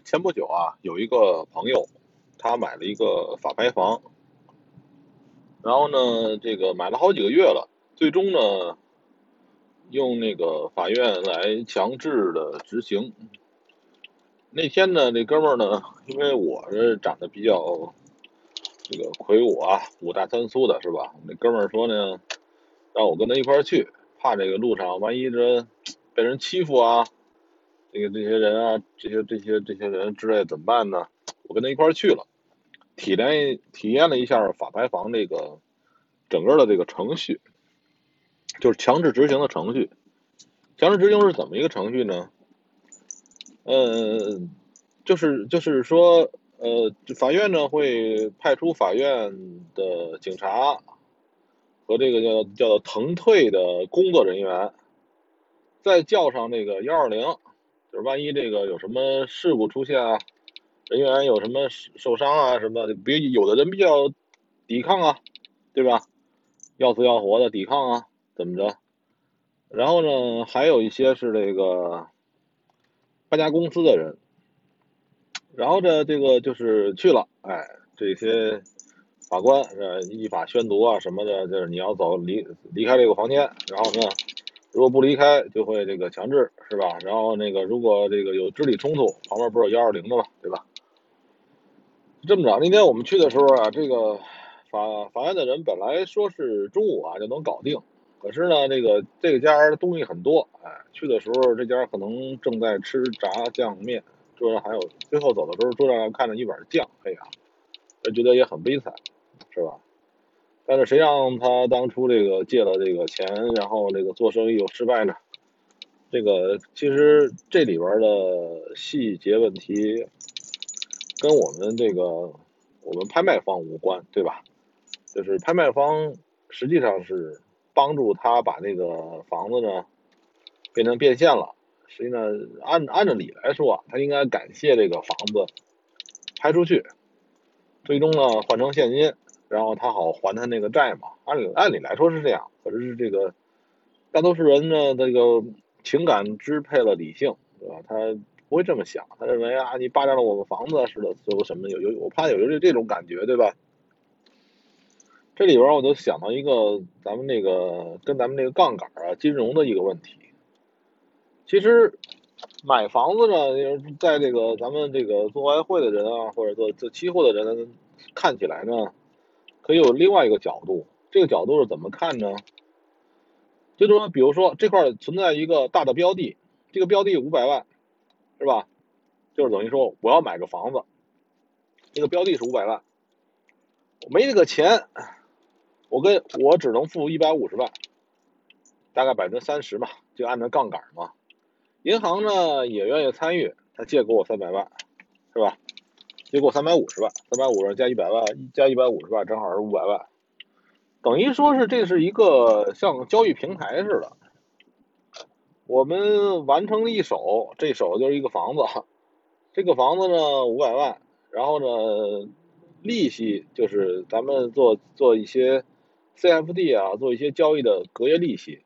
前不久啊，有一个朋友，他买了一个法拍房，然后呢，这个买了好几个月了，最终呢，用那个法院来强制的执行。那天呢，那哥们呢，因为我这长得比较这个魁梧啊，五大三粗的是吧？那哥们说呢，让我跟他一块去，怕这个路上万一这被人欺负啊。这个这些人啊，这些这些这些人之类怎么办呢？我跟他一块去了，体验体验了一下法拍房这个整个的这个程序，就是强制执行的程序。强制执行是怎么一个程序呢？呃，就是就是说，呃，法院呢会派出法院的警察和这个叫叫做腾退的工作人员，再叫上那个幺二零。就是万一这个有什么事故出现啊，人员有什么受伤啊什么的，比有的人比较抵抗啊，对吧？要死要活的抵抗啊，怎么着？然后呢，还有一些是这个搬家公司的人，然后呢这个就是去了，哎，这些法官呃依法宣读啊什么的，就是你要走离离开这个房间，然后呢。如果不离开，就会这个强制，是吧？然后那个，如果这个有肢体冲突，旁边不是有幺二零的吗？对吧？这么着，那天我们去的时候啊，这个法法院的人本来说是中午啊就能搞定，可是呢，这个这个家东西很多，哎，去的时候这家可能正在吃炸酱面，桌上还有，最后走的时候桌上还看着一碗酱，哎呀，他觉得也很悲惨，是吧？但是谁让他当初这个借了这个钱，然后这个做生意又失败呢？这个其实这里边的细节问题跟我们这个我们拍卖方无关，对吧？就是拍卖方实际上是帮助他把这个房子呢变成变现了。实际上按按照理来说，他应该感谢这个房子拍出去，最终呢换成现金。然后他好还他那个债嘛？按理按理来说是这样，可是这个大多数人呢，这个情感支配了理性，对吧？他不会这么想，他认为啊，你霸占了我们房子似的，有什么有有，我怕有这这种感觉，对吧？这里边我就想到一个咱们那个跟咱们那个杠杆啊金融的一个问题。其实买房子呢，在这个咱们这个做外汇的人啊，或者做做期货的人看起来呢。可以有另外一个角度，这个角度是怎么看呢？就是说，比如说这块存在一个大的标的，这个标的五百万，是吧？就是等于说我要买个房子，这个标的是五百万，我没这个钱，我跟我只能付一百五十万，大概百分之三十嘛，就按照杠杆嘛。银行呢也愿意参与，他借给我三百万，是吧？结果三百五十万，三百五十加一百万，加一百五十万，正好是五百万，等于说是这是一个像交易平台似的。我们完成了一手，这手就是一个房子，这个房子呢五百万，然后呢利息就是咱们做做一些 CFD 啊，做一些交易的隔夜利息，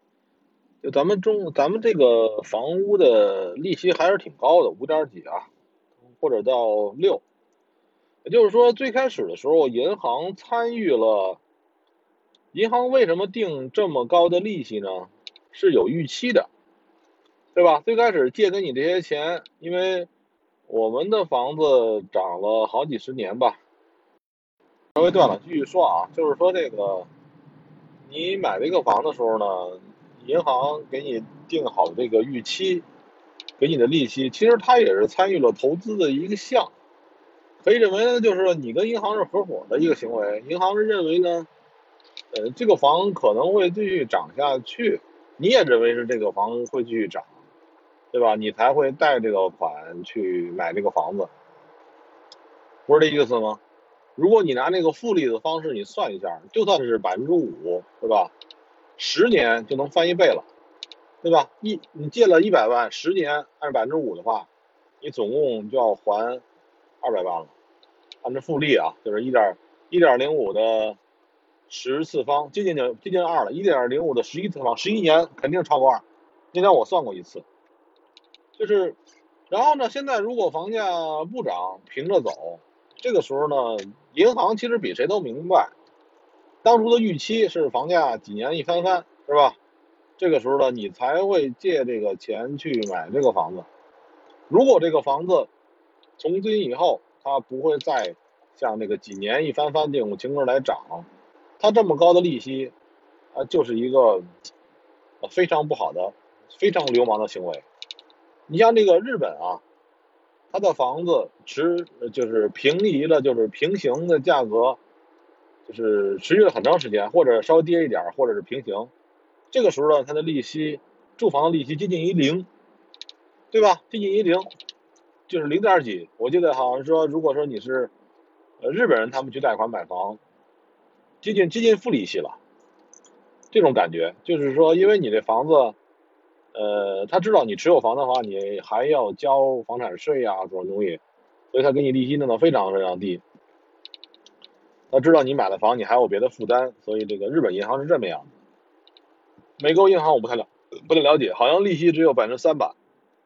就咱们中咱们这个房屋的利息还是挺高的，五点几啊，或者到六。也就是说，最开始的时候，银行参与了。银行为什么定这么高的利息呢？是有预期的，对吧？最开始借给你这些钱，因为我们的房子涨了好几十年吧。稍微断了，继续说啊，就是说这个，你买这个房的时候呢，银行给你定好这个预期，给你的利息，其实它也是参与了投资的一个项。可以认为呢，就是你跟银行是合伙的一个行为。银行是认为呢，呃，这个房可能会继续涨下去，你也认为是这个房会继续涨，对吧？你才会贷这个款去买这个房子，不是这意思吗？如果你拿那个复利的方式，你算一下，就算是百分之五，对吧？十年就能翻一倍了，对吧？一你借了一百万，十年按百分之五的话，你总共就要还。二百万了，按照复利啊，就是一点一点零五的十次方，接近就接近二了，一点零五的十一次方，十一年肯定超过二。那天我算过一次，就是然后呢，现在如果房价不涨，平着走，这个时候呢，银行其实比谁都明白，当初的预期是房价几年一翻番，是吧？这个时候呢，你才会借这个钱去买这个房子。如果这个房子从今以后它不会再像那个几年一翻番这种情况来涨，它这么高的利息，啊，就是一个非常不好的、非常流氓的行为。你像这个日本啊，它的房子持就是平移了，就是平行的价格，就是持续了很长时间，或者稍微跌一点，或者是平行。这个时候呢，它的利息，住房的利息接近于零，对吧？接近于零，就是零点几。我记得好像说，如果说你是呃日本人，他们去贷款买房，接近接近负利息了。这种感觉就是说，因为你这房子。呃，他知道你持有房的话，你还要交房产税呀，这种东西，所以他给你利息弄得非常非常低。他知道你买了房，你还有别的负担，所以这个日本银行是这么样的。美国银行我不太了，不太了解，好像利息只有百分之三吧，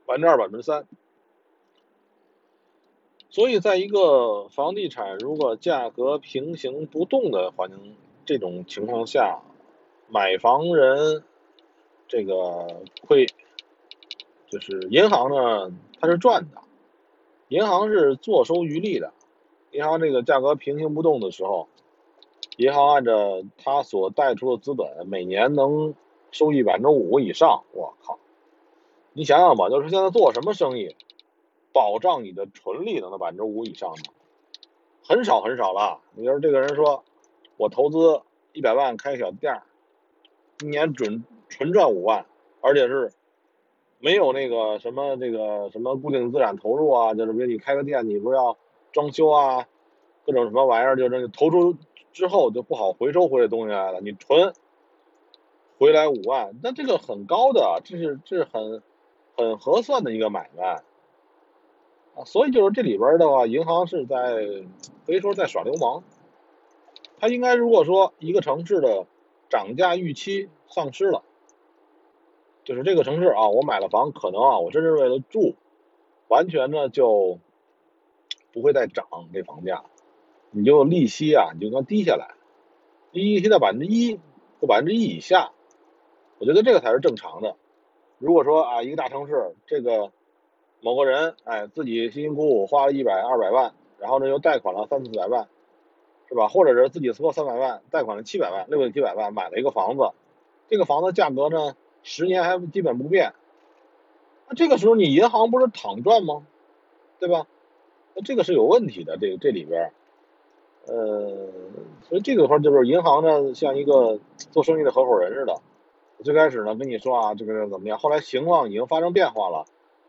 百分之二、百分之三。所以，在一个房地产如果价格平行不动的环境这种情况下，买房人。这个亏，就是银行呢，它是赚的，银行是坐收渔利的。银行这个价格平行不动的时候，银行按照它所贷出的资本，每年能收益百分之五以上。我靠，你想想吧，就是现在做什么生意，保障你的纯利能到百分之五以上呢？很少很少了。你说这个人说，我投资一百万开小店儿，一年准。纯赚五万，而且是没有那个什么这个什么固定资产投入啊，就是比如你开个店，你不是要装修啊，各种什么玩意儿，就是投出之后就不好回收回来东西来了。你纯回来五万，那这个很高的，这是这是很很合算的一个买卖啊。所以就是这里边的话，银行是在可以说在耍流氓。他应该如果说一个城市的涨价预期丧失了。就是这个城市啊，我买了房，可能啊，我真是为了住，完全呢就不会再涨这房价，你就利息啊，你就能低下来，利息在百分之一或百分之一以下，我觉得这个才是正常的。如果说啊，一个大城市，这个某个人哎自己辛辛苦苦花了一百二百万，然后呢又贷款了三四百万，是吧？或者是自己凑三百万，贷款了七百万，六百七百万买了一个房子，这个房子价格呢？十年还基本不变，那这个时候你银行不是躺赚吗？对吧？那这个是有问题的，这这里边，呃，所以这个话就是银行呢，像一个做生意的合伙人似的，最开始呢跟你说啊，这个怎么样？后来情况已经发生变化了，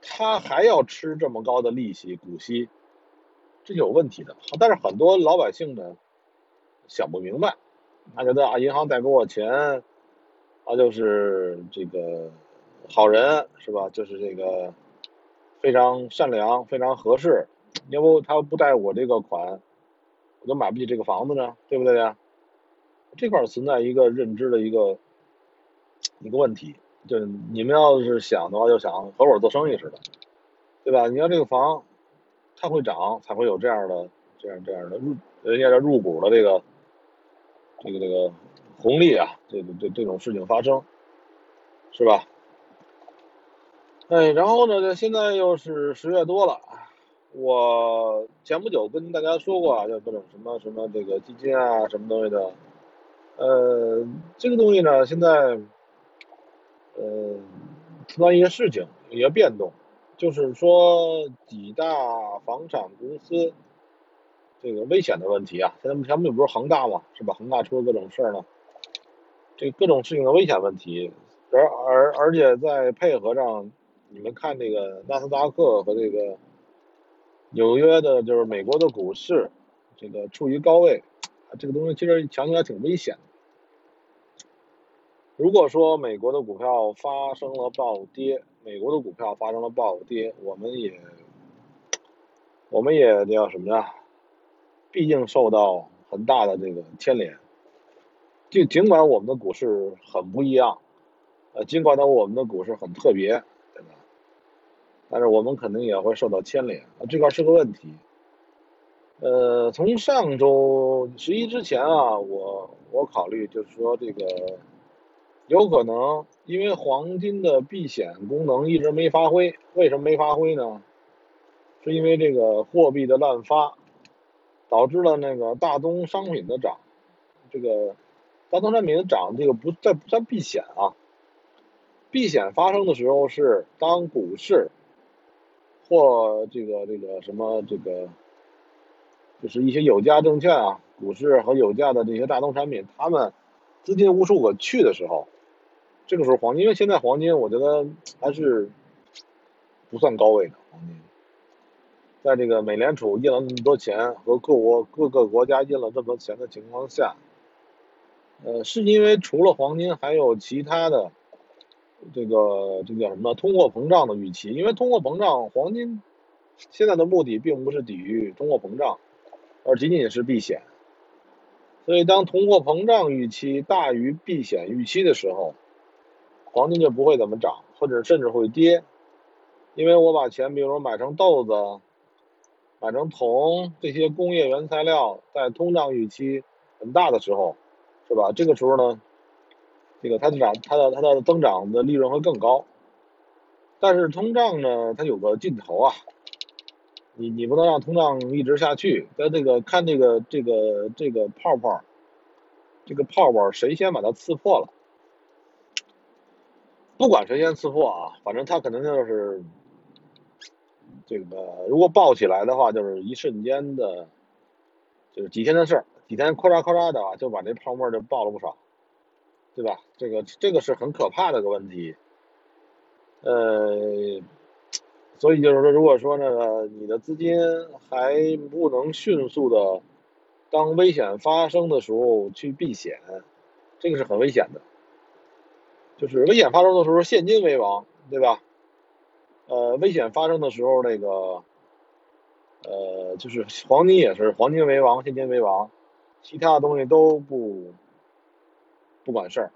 他还要吃这么高的利息、股息，这就有问题的。但是很多老百姓呢想不明白，他觉得啊，银行贷给我钱。他就是这个好人是吧？就是这个非常善良、非常合适。要不他不贷我这个款，我就买不起这个房子呢，对不对呀？这块存在一个认知的一个一个问题，就你们要是想的话，就想合伙做生意似的，对吧？你要这个房它会涨，才会有这样的这样这样的入人家的入股的这个这个这个。红利啊，这个这这种事情发生，是吧？哎，然后呢，现在又是十月多了，我前不久跟大家说过啊，就各种什么什么这个基金啊，什么东西的，呃，这个东西呢，现在，呃，出现一些事情，一些变动，就是说几大房产公司这个危险的问题啊，现在目前不是恒大嘛，是吧？恒大出了各种事儿呢。这各种事情的危险问题，而而而且在配合上，你们看这个纳斯达克和这个纽约的，就是美国的股市，这个处于高位，这个东西其实想起来挺危险的。如果说美国的股票发生了暴跌，美国的股票发生了暴跌，我们也我们也叫什么呀？毕竟受到很大的这个牵连。就尽管我们的股市很不一样，呃，尽管呢我们的股市很特别，对吧？但是我们肯定也会受到牵连，这块是个问题。呃，从上周十一之前啊，我我考虑就是说这个有可能因为黄金的避险功能一直没发挥，为什么没发挥呢？是因为这个货币的滥发，导致了那个大宗商品的涨，这个大宗商品的涨，这个不这不算避险啊。避险发生的时候是当股市或这个这个什么这个。就是一些有价证券啊，股市和有价的这些大宗产品，他们资金无处可去的时候，这个时候黄金，因为现在黄金我觉得还是不算高位的黄金，在这个美联储印了那么多钱和各国各个国家印了这么多钱的情况下，呃，是因为除了黄金还有其他的这个这叫什么通货膨胀的预期，因为通货膨胀，黄金现在的目的并不是抵御通货膨胀。而仅仅是避险，所以当通货膨胀预期大于避险预期的时候，黄金就不会怎么涨，或者甚至会跌。因为我把钱，比如说买成豆子、买成铜这些工业原材料，在通胀预期很大的时候，是吧？这个时候呢，这个它的涨，它的它的增长的利润会更高。但是通胀呢，它有个尽头啊。你你不能让通胀一直下去，在这个看这个这个这个泡泡，这个泡泡谁先把它刺破了？不管谁先刺破啊，反正它可能就是这个，如果爆起来的话，就是一瞬间的，就是几天的事儿，几天咔嚓咔嚓的啊，就把这泡沫就爆了不少，对吧？这个这个是很可怕的一个问题，呃。所以就是说，如果说呢，你的资金还不能迅速的，当危险发生的时候去避险，这个是很危险的。就是危险发生的时候，现金为王，对吧？呃，危险发生的时候，那个，呃，就是黄金也是黄金为王，现金为王，其他的东西都不不管事儿。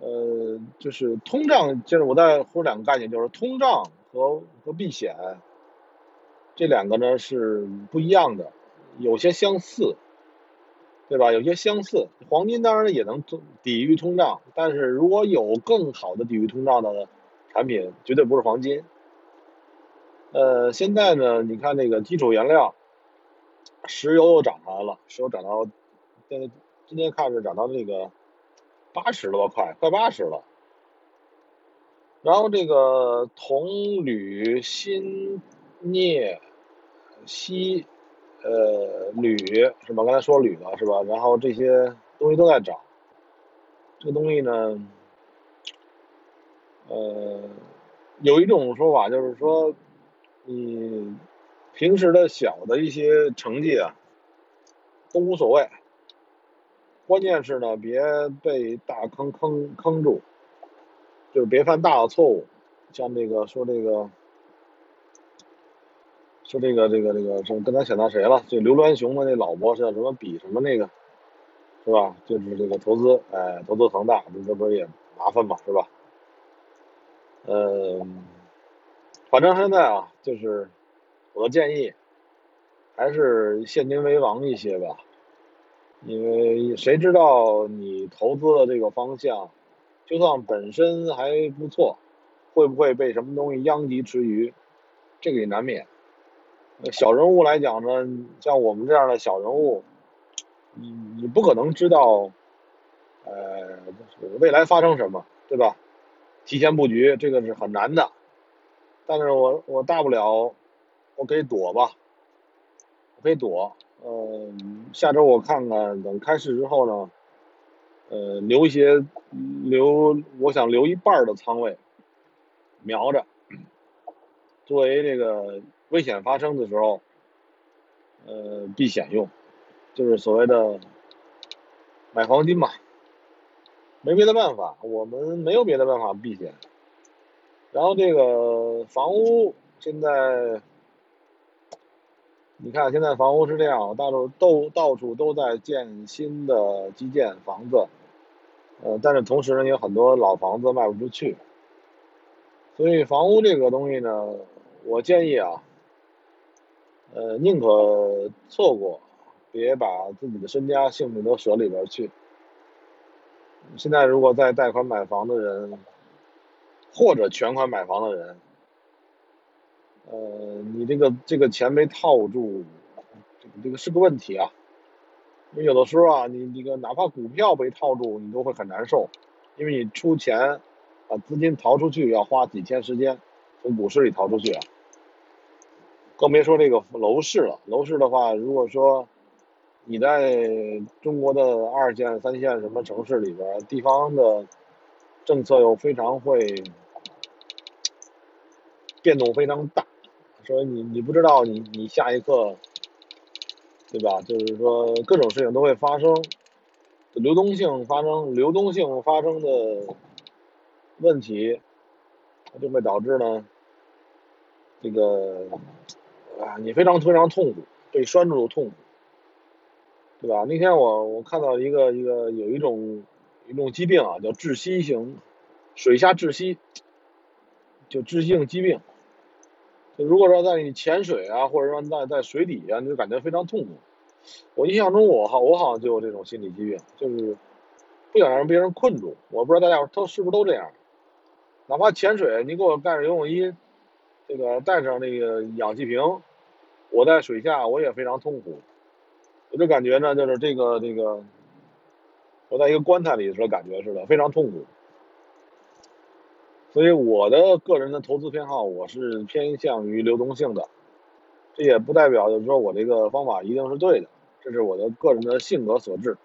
呃，就是通胀，就是我再说两个概念，就是通胀。和和避险，这两个呢是不一样的，有些相似，对吧？有些相似。黄金当然也能抵御通胀，但是如果有更好的抵御通胀的产品，绝对不是黄金。呃，现在呢，你看那个基础原料，石油又涨上来了，石油涨到现在今天看是涨到那个八十了吧，快快八十了。然后这个铜、铝、锌、镍、锡，呃，铝是吧？刚才说铝了是吧？然后这些东西都在涨。这个东西呢，呃，有一种说法就是说，你平时的小的一些成绩啊，都无所谓，关键是呢，别被大坑坑坑住。就是别犯大的错误，像那个说这个，说这个这个这个，什么刚才想到谁了？就刘銮雄的那老婆叫什么比什么那个，是吧？就是这个投资，哎，投资恒大，这不是也麻烦嘛，是吧？嗯，反正现在啊，就是我的建议，还是现金为王一些吧，因为谁知道你投资的这个方向？就算本身还不错，会不会被什么东西殃及池鱼？这个也难免。小人物来讲呢，像我们这样的小人物，你你不可能知道，呃，未来发生什么，对吧？提前布局这个是很难的。但是我我大不了，我可以躲吧，我可以躲。嗯，下周我看看，等开市之后呢。呃，留一些，留，我想留一半的仓位，瞄着，作为这个危险发生的时候，呃，避险用，就是所谓的买黄金嘛，没别的办法，我们没有别的办法避险。然后这个房屋现在，你看现在房屋是这样，到处都到处都在建新的基建房子。呃，但是同时呢，有很多老房子卖不出去，所以房屋这个东西呢，我建议啊，呃，宁可错过，别把自己的身家性命都舍里边去。现在如果在贷款买房的人，或者全款买房的人，呃，你这个这个钱没套住，这个是个问题啊。因为有的时候啊，你这个哪怕股票被套住，你都会很难受，因为你出钱把资金逃出去要花几天时间，从股市里逃出去啊。更别说这个楼市了，楼市的话，如果说你在中国的二线、三线什么城市里边，地方的政策又非常会变动非常大，所以你你不知道你你下一刻，对吧？就是说各种事情都会发生，流动性发生，流动性发生的问题，就会导致呢，这个啊你非常非常痛苦，被拴住的痛苦。对吧？那天我我看到一个一个有一种一种疾病啊，叫窒息型水下窒息，就窒息性疾病。就如果说在你潜水啊，或者说在在水底下，你就感觉非常痛苦。我印象中，我好我好像就有这种心理疾病，就是不想让别人困住。我不知道大家都是不是都这样。哪怕潜水，你给我盖着游泳衣，这个带上那个氧气瓶，我在水下我也非常痛苦。我就感觉呢，就是这个这个，我在一个棺材里的时候感觉似的，非常痛苦。所以我的个人的投资偏好，我是偏向于流动性的。这也不代表就是说我这个方法一定是对的，这是我的个人的性格所致。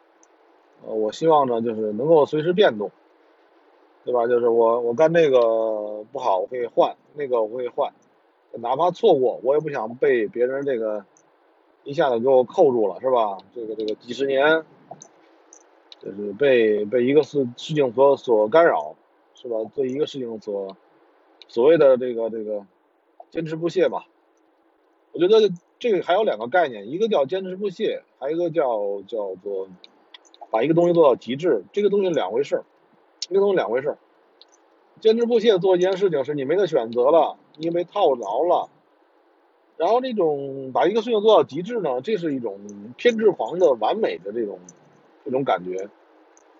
呃，我希望呢，就是能够随时变动，对吧？就是我我干这个不好，我可以换那个，我可以换，哪怕错过，我也不想被别人这个。一下子给我扣住了，是吧？这个这个几十年，就是被被一个事事情所所干扰，是吧？对一个事情所所谓的这个这个坚持不懈吧。我觉得这个还有两个概念，一个叫坚持不懈，还有一个叫叫做把一个东西做到极致。这个东西两回事儿，这都是两回事儿。坚持不懈做一件事情是你没得选择了，你被套牢了。然后这种把一个事情做到极致呢，这是一种偏执狂的完美的这种这种感觉。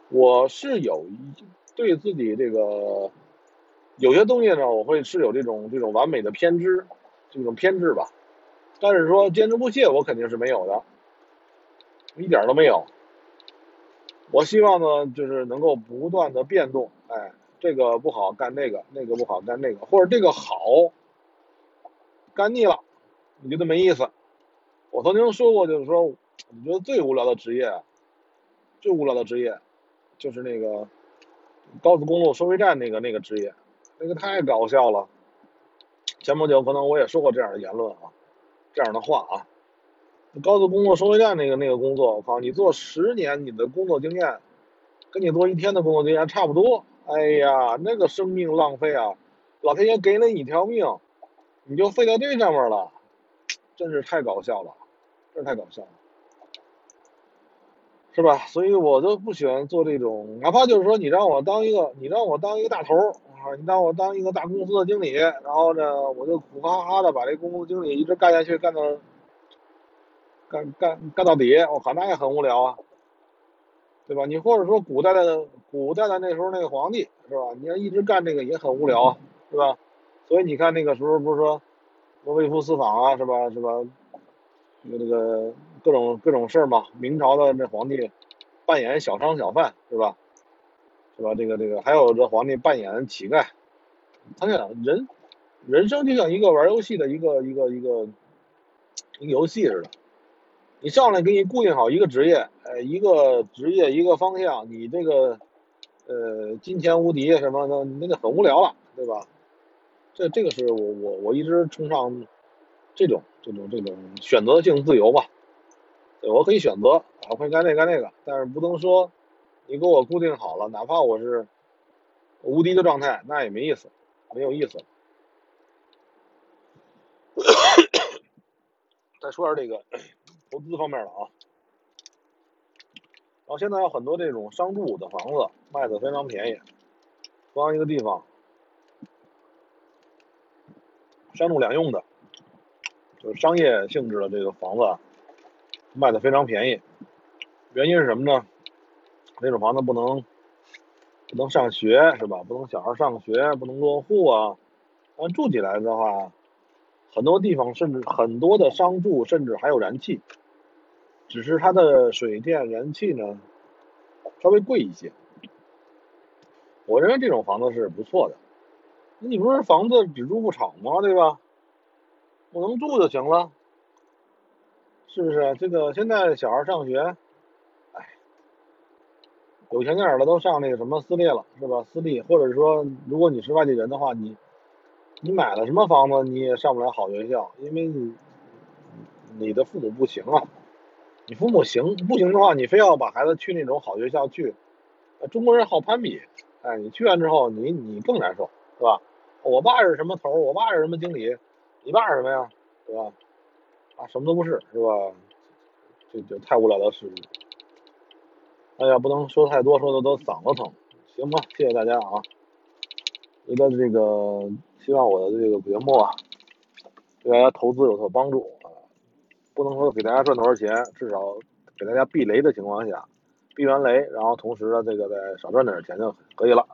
我是有一对自己这个有些东西呢，我会是有这种这种完美的偏执，这种偏执吧。但是说坚持不懈，我肯定是没有的，一点都没有。我希望呢，就是能够不断的变动，哎，这个不好干那个，那个不好干那个，或者这个好干腻了。你觉得没意思？我曾经说过，就是说，我觉得最无聊的职业，最无聊的职业，就是那个高速公路收费站那个那个职业，那个太搞笑了。前不久可能我也说过这样的言论啊，这样的话啊，高速公路收费站那个那个工作，我靠，你做十年，你的工作经验跟你做一天的工作经验差不多。哎呀，那个生命浪费啊！老天爷给了你一条命，你就废在这上面了。真是太搞笑了，真是太搞笑了，是吧？所以我都不喜欢做这种，哪怕就是说你让我当一个，你让我当一个大头啊，你让我当一个大公司的经理，然后呢，我就苦哈哈的把这公司经理一直干下去，干到干干干到底，我靠，那也很无聊啊，对吧？你或者说古代的古代的那时候那个皇帝是吧？你要一直干这个也很无聊啊，是吧？所以你看那个时候不是说。微服私访啊，是吧？是吧？这个这个各种各种事儿嘛。明朝的那皇帝扮演小商小贩，是吧？是吧？这个这个还有这皇帝扮演乞丐。他讲人人生就像一个玩游戏的一个一个一个一个游戏似的。你上来给你固定好一个职业，呃，一个职业一个方向，你这个呃金钱无敌什么的，那就很无聊了，对吧？这这个是我我我一直崇尚这种这种这种选择性自由吧，对我可以选择，我会干这干那个，但是不能说你给我固定好了，哪怕我是无敌的状态，那也没意思，没有意思。再说点这个投资方面的啊，然后现在有很多这种商住的房子卖的非常便宜，同样一个地方。商住两用的，就是商业性质的这个房子卖的非常便宜。原因是什么呢？那种房子不能不能上学是吧？不能小孩上学，不能落户啊。但住起来的话，很多地方甚至很多的商住甚至还有燃气，只是它的水电燃气呢稍微贵一些。我认为这种房子是不错的。你不是房子只住不炒吗？对吧？我能住就行了，是不是？这个现在小孩上学，哎，有钱点的都上那个什么私立了，是吧？私立，或者说，如果你是外地人的话，你你买了什么房子，你也上不了好学校，因为你你的父母不行啊。你父母行不行的话，你非要把孩子去那种好学校去，中国人好攀比，哎，你去完之后，你你更难受。是吧？我爸是什么头？我爸是什么经理？你爸是什么呀？是吧？啊，什么都不是，是吧？这这太无聊的事情。哎呀，不能说太多，说的都嗓子疼。行吧，谢谢大家啊！觉得这个希望我的这个节目啊，对大家投资有所帮助啊。不能说给大家赚多少钱，至少给大家避雷的情况下，避完雷，然后同时呢，这个再少赚点钱就可以了。